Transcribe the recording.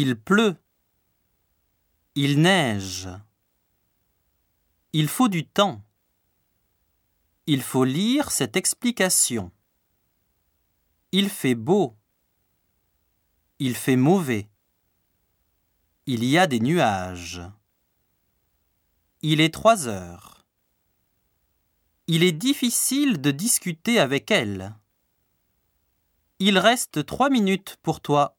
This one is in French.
Il pleut. Il neige. Il faut du temps. Il faut lire cette explication. Il fait beau. Il fait mauvais. Il y a des nuages. Il est trois heures. Il est difficile de discuter avec elle. Il reste trois minutes pour toi.